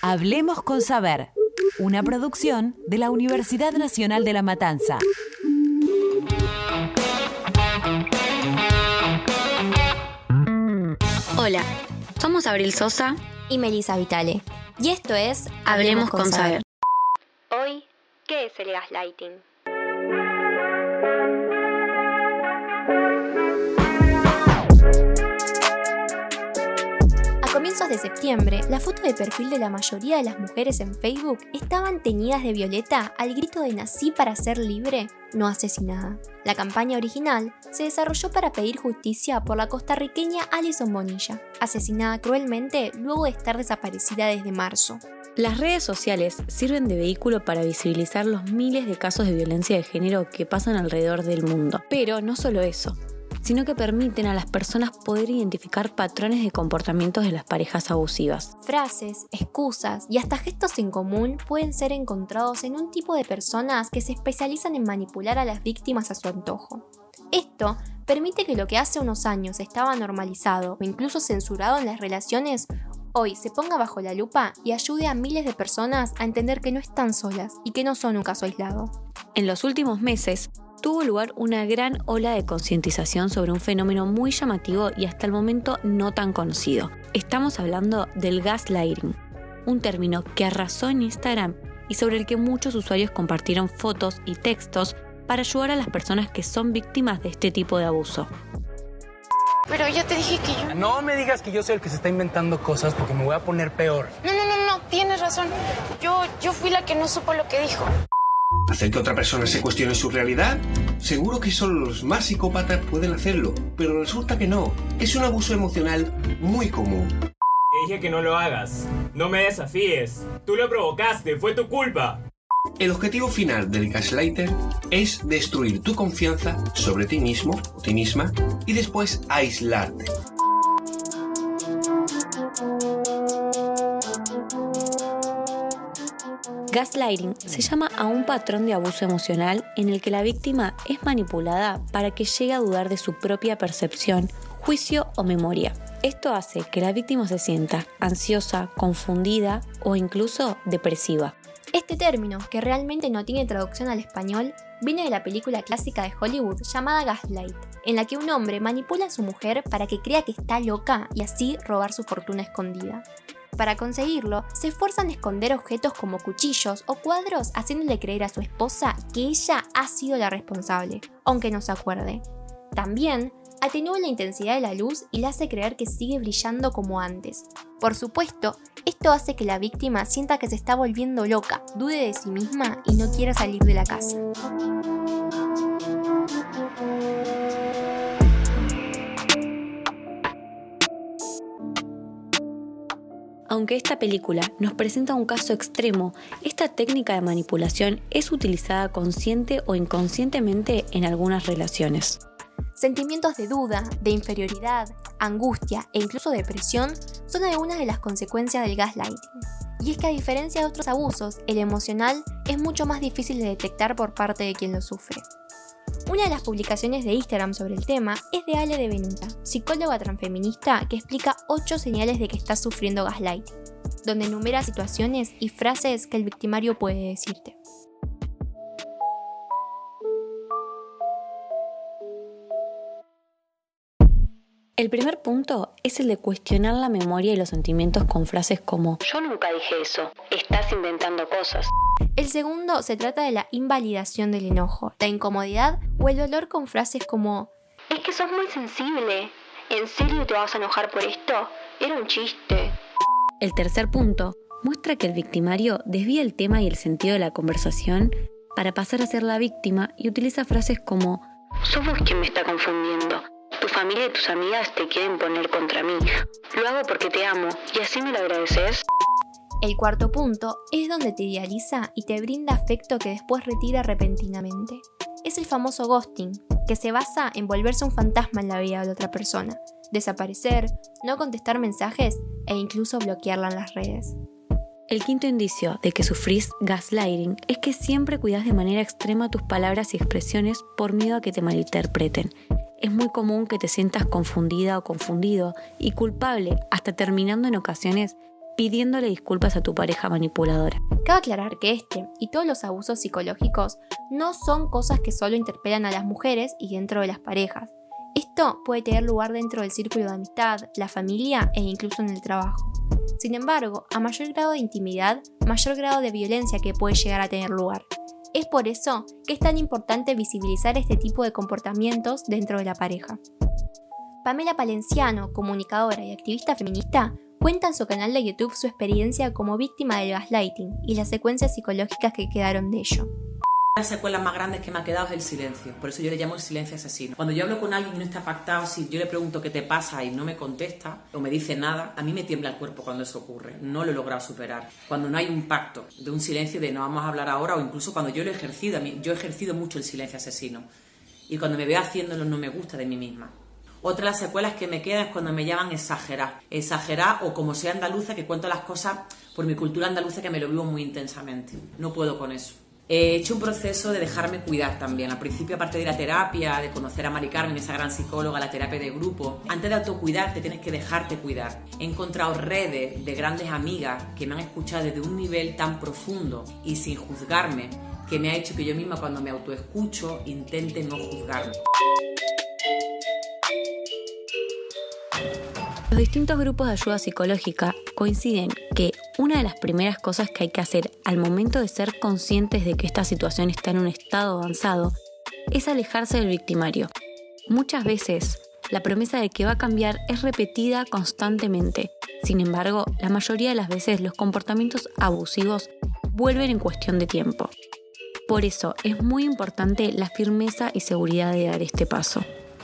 Hablemos con Saber, una producción de la Universidad Nacional de La Matanza. Hola, somos Abril Sosa y Melissa Vitale. Y esto es Hablemos, con, Saber. Hoy, ¿qué es el gaslighting? De septiembre, la foto de perfil de la mayoría de las mujeres en Facebook estaban teñidas de violeta al grito de nací para ser libre, no asesinada. La campaña original se desarrolló para pedir justicia por la costarriqueña Alison Bonilla, asesinada cruelmente luego de estar desaparecida desde marzo. Las redes sociales sirven de vehículo para visibilizar los miles de casos de violencia de género que pasan alrededor del mundo. Pero no solo eso, sino que permiten a las personas poder identificar patrones de comportamientos de las parejas abusivas. Frases, excusas y hasta gestos en común pueden ser encontrados en un tipo de personas que se especializan en manipular a las víctimas a su antojo. Esto permite que lo que hace unos años estaba normalizado o incluso censurado en las relaciones hoy se ponga bajo la lupa y ayude a miles de personas a entender que no están solas y que no son un caso aislado. En los últimos meses, tuvo lugar una gran ola de concientización sobre un fenómeno muy llamativo y hasta el momento no tan conocido. Estamos hablando del gaslighting, un término que arrasó en Instagram y sobre el que muchos usuarios compartieron fotos y textos para ayudar a las personas que son víctimas de este tipo de abuso. Pero yo te dije que yo... No me digas que yo soy el que se está inventando cosas porque me voy a poner peor. No, no, no, no, tienes razón. Yo, yo fui la que no supo lo que dijo. ¿Hacer que otra persona se cuestione su realidad? Seguro que solo los más psicópatas pueden hacerlo, pero resulta que no. Es un abuso emocional muy común. Te dije que no lo hagas. No me desafíes. Tú lo provocaste, fue tu culpa. El objetivo final del gaslighter es destruir tu confianza sobre ti mismo o ti misma y después aislarte. Gaslighting se llama a un patrón de abuso emocional en el que la víctima es manipulada para que llegue a dudar de su propia percepción, juicio o memoria. Esto hace que la víctima se sienta ansiosa, confundida o incluso depresiva. Este término, que realmente no tiene traducción al español, viene de la película clásica de Hollywood llamada Gaslight, en la que un hombre manipula a su mujer para que crea que está loca y así robar su fortuna escondida. Para conseguirlo, se esfuerzan a esconder objetos como cuchillos o cuadros haciéndole creer a su esposa que ella ha sido la responsable, aunque no se acuerde. También atenúa la intensidad de la luz y la hace creer que sigue brillando como antes. Por supuesto, esto hace que la víctima sienta que se está volviendo loca, dude de sí misma y no quiera salir de la casa. Aunque esta película nos presenta un caso extremo, esta técnica de manipulación es utilizada consciente o inconscientemente en algunas relaciones. Sentimientos de duda, de inferioridad, angustia e incluso depresión son algunas de las consecuencias del gaslighting. Y es que a diferencia de otros abusos, el emocional es mucho más difícil de detectar por parte de quien lo sufre. Una de las publicaciones de Instagram sobre el tema es de Ale de Benuta, psicóloga transfeminista que explica 8 señales de que estás sufriendo gaslighting, donde enumera situaciones y frases que el victimario puede decirte. El primer punto es el de cuestionar la memoria y los sentimientos con frases como Yo nunca dije eso, estás inventando cosas. El segundo se trata de la invalidación del enojo, la incomodidad o el dolor con frases como Es que sos muy sensible. ¿En serio te vas a enojar por esto? Era un chiste. El tercer punto muestra que el victimario desvía el tema y el sentido de la conversación para pasar a ser la víctima y utiliza frases como Sos vos quien me está confundiendo tu familia y tus amigas te quieren poner contra mí. Lo hago porque te amo y así me lo agradeces. El cuarto punto es donde te idealiza y te brinda afecto que después retira repentinamente. Es el famoso ghosting, que se basa en volverse un fantasma en la vida de la otra persona, desaparecer, no contestar mensajes e incluso bloquearla en las redes. El quinto indicio de que sufrís gaslighting es que siempre cuidas de manera extrema tus palabras y expresiones por miedo a que te malinterpreten es muy común que te sientas confundida o confundido y culpable, hasta terminando en ocasiones pidiéndole disculpas a tu pareja manipuladora. Cabe aclarar que este y todos los abusos psicológicos no son cosas que solo interpelan a las mujeres y dentro de las parejas. Esto puede tener lugar dentro del círculo de amistad, la familia e incluso en el trabajo. Sin embargo, a mayor grado de intimidad, mayor grado de violencia que puede llegar a tener lugar. Es por eso que es tan importante visibilizar este tipo de comportamientos dentro de la pareja. Pamela Palenciano, comunicadora y activista feminista, cuenta en su canal de YouTube su experiencia como víctima del gaslighting y las secuencias psicológicas que quedaron de ello. Las secuelas más grandes que me ha quedado es el silencio, por eso yo le llamo el silencio asesino. Cuando yo hablo con alguien y no está pactado, si yo le pregunto qué te pasa y no me contesta o me dice nada, a mí me tiembla el cuerpo cuando eso ocurre, no lo he logrado superar. Cuando no hay un pacto de un silencio de no vamos a hablar ahora o incluso cuando yo lo he ejercido, yo he ejercido mucho el silencio asesino y cuando me veo haciéndolo no me gusta de mí misma. Otra de las secuelas que me queda es cuando me llaman exagerar. Exagerar o como sea andaluza, que cuento las cosas por mi cultura andaluza que me lo vivo muy intensamente. No puedo con eso. He hecho un proceso de dejarme cuidar también. Al principio, aparte de la terapia, de conocer a Mari Carmen, esa gran psicóloga, la terapia de grupo, antes de autocuidarte tienes que dejarte cuidar. He encontrado redes de grandes amigas que me han escuchado desde un nivel tan profundo y sin juzgarme, que me ha hecho que yo misma cuando me autoescucho intente no juzgarme. Los distintos grupos de ayuda psicológica coinciden que una de las primeras cosas que hay que hacer al momento de ser conscientes de que esta situación está en un estado avanzado es alejarse del victimario. Muchas veces la promesa de que va a cambiar es repetida constantemente. Sin embargo, la mayoría de las veces los comportamientos abusivos vuelven en cuestión de tiempo. Por eso es muy importante la firmeza y seguridad de dar este paso.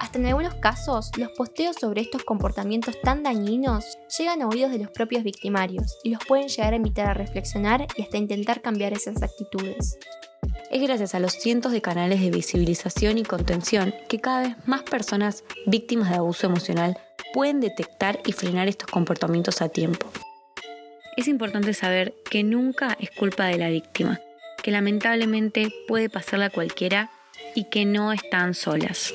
Hasta en algunos casos, los posteos sobre estos comportamientos tan dañinos llegan a oídos de los propios victimarios y los pueden llegar a invitar a reflexionar y hasta intentar cambiar esas actitudes. Es gracias a los cientos de canales de visibilización y contención que cada vez más personas víctimas de abuso emocional pueden detectar y frenar estos comportamientos a tiempo. Es importante saber que nunca es culpa de la víctima, que lamentablemente puede pasarla a cualquiera y que no están solas.